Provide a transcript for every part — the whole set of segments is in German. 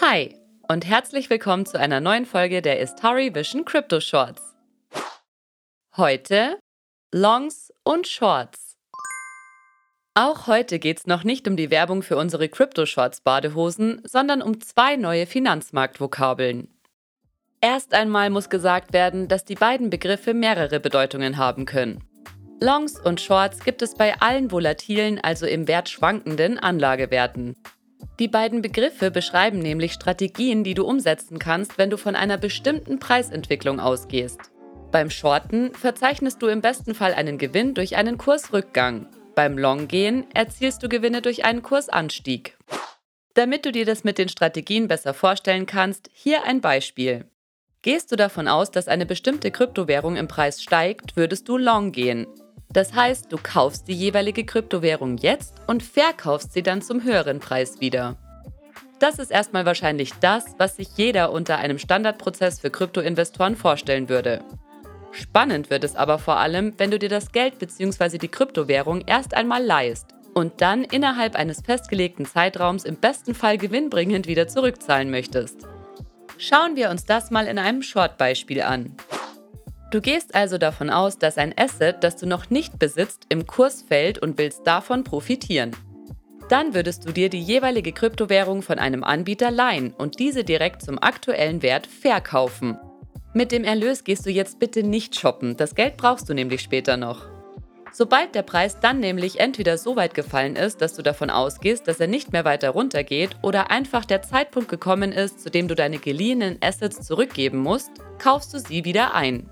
Hi und herzlich willkommen zu einer neuen Folge der Istari Vision Crypto Shorts. Heute Longs und Shorts. Auch heute geht es noch nicht um die Werbung für unsere Crypto Shorts Badehosen, sondern um zwei neue Finanzmarktvokabeln. Erst einmal muss gesagt werden, dass die beiden Begriffe mehrere Bedeutungen haben können. Longs und Shorts gibt es bei allen volatilen, also im Wert schwankenden Anlagewerten. Die beiden Begriffe beschreiben nämlich Strategien, die du umsetzen kannst, wenn du von einer bestimmten Preisentwicklung ausgehst. Beim Shorten verzeichnest du im besten Fall einen Gewinn durch einen Kursrückgang. Beim Longgehen erzielst du Gewinne durch einen Kursanstieg. Damit du dir das mit den Strategien besser vorstellen kannst, hier ein Beispiel. Gehst du davon aus, dass eine bestimmte Kryptowährung im Preis steigt, würdest du long gehen. Das heißt, du kaufst die jeweilige Kryptowährung jetzt und verkaufst sie dann zum höheren Preis wieder. Das ist erstmal wahrscheinlich das, was sich jeder unter einem Standardprozess für Kryptoinvestoren vorstellen würde. Spannend wird es aber vor allem, wenn du dir das Geld bzw. die Kryptowährung erst einmal leihst und dann innerhalb eines festgelegten Zeitraums im besten Fall gewinnbringend wieder zurückzahlen möchtest. Schauen wir uns das mal in einem Short-Beispiel an. Du gehst also davon aus, dass ein Asset, das du noch nicht besitzt, im Kurs fällt und willst davon profitieren. Dann würdest du dir die jeweilige Kryptowährung von einem Anbieter leihen und diese direkt zum aktuellen Wert verkaufen. Mit dem Erlös gehst du jetzt bitte nicht shoppen, das Geld brauchst du nämlich später noch. Sobald der Preis dann nämlich entweder so weit gefallen ist, dass du davon ausgehst, dass er nicht mehr weiter runtergeht, oder einfach der Zeitpunkt gekommen ist, zu dem du deine geliehenen Assets zurückgeben musst, kaufst du sie wieder ein.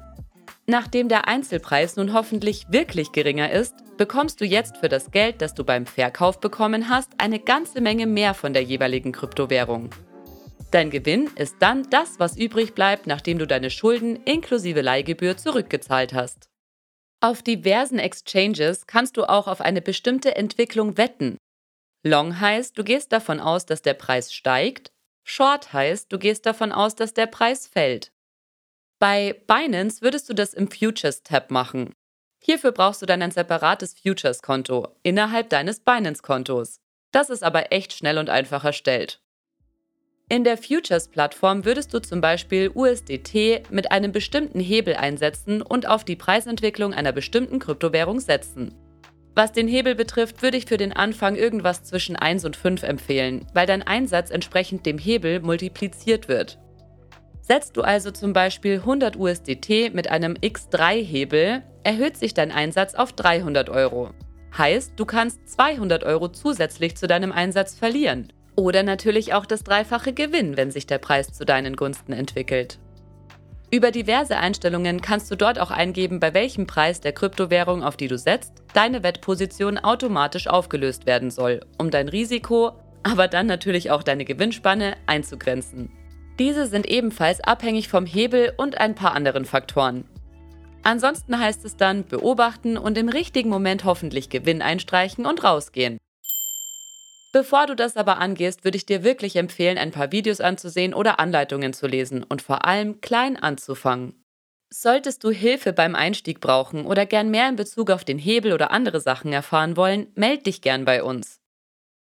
Nachdem der Einzelpreis nun hoffentlich wirklich geringer ist, bekommst du jetzt für das Geld, das du beim Verkauf bekommen hast, eine ganze Menge mehr von der jeweiligen Kryptowährung. Dein Gewinn ist dann das, was übrig bleibt, nachdem du deine Schulden inklusive Leihgebühr zurückgezahlt hast. Auf diversen Exchanges kannst du auch auf eine bestimmte Entwicklung wetten. Long heißt, du gehst davon aus, dass der Preis steigt. Short heißt, du gehst davon aus, dass der Preis fällt. Bei Binance würdest du das im Futures-Tab machen. Hierfür brauchst du dann ein separates Futures-Konto innerhalb deines Binance-Kontos. Das ist aber echt schnell und einfach erstellt. In der Futures-Plattform würdest du zum Beispiel USDT mit einem bestimmten Hebel einsetzen und auf die Preisentwicklung einer bestimmten Kryptowährung setzen. Was den Hebel betrifft, würde ich für den Anfang irgendwas zwischen 1 und 5 empfehlen, weil dein Einsatz entsprechend dem Hebel multipliziert wird. Setzt du also zum Beispiel 100 USDT mit einem X3-Hebel, erhöht sich dein Einsatz auf 300 Euro. Heißt, du kannst 200 Euro zusätzlich zu deinem Einsatz verlieren. Oder natürlich auch das dreifache Gewinn, wenn sich der Preis zu deinen Gunsten entwickelt. Über diverse Einstellungen kannst du dort auch eingeben, bei welchem Preis der Kryptowährung, auf die du setzt, deine Wettposition automatisch aufgelöst werden soll, um dein Risiko, aber dann natürlich auch deine Gewinnspanne einzugrenzen. Diese sind ebenfalls abhängig vom Hebel und ein paar anderen Faktoren. Ansonsten heißt es dann beobachten und im richtigen Moment hoffentlich Gewinn einstreichen und rausgehen. Bevor du das aber angehst, würde ich dir wirklich empfehlen, ein paar Videos anzusehen oder Anleitungen zu lesen und vor allem klein anzufangen. Solltest du Hilfe beim Einstieg brauchen oder gern mehr in Bezug auf den Hebel oder andere Sachen erfahren wollen, meld dich gern bei uns.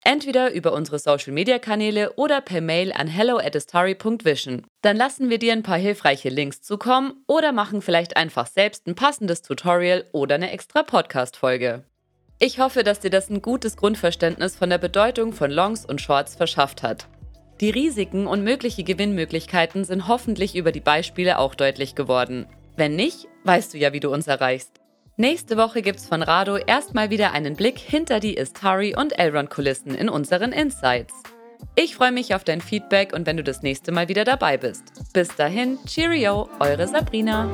Entweder über unsere Social Media Kanäle oder per Mail an hello at hello@astari.vision. Dann lassen wir dir ein paar hilfreiche Links zukommen oder machen vielleicht einfach selbst ein passendes Tutorial oder eine extra Podcast-Folge. Ich hoffe, dass dir das ein gutes Grundverständnis von der Bedeutung von Longs und Shorts verschafft hat. Die Risiken und mögliche Gewinnmöglichkeiten sind hoffentlich über die Beispiele auch deutlich geworden. Wenn nicht, weißt du ja, wie du uns erreichst. Nächste Woche gibt's von Rado erstmal wieder einen Blick hinter die Istari und Elrond-Kulissen in unseren Insights. Ich freue mich auf dein Feedback und wenn du das nächste Mal wieder dabei bist. Bis dahin, Cheerio, eure Sabrina.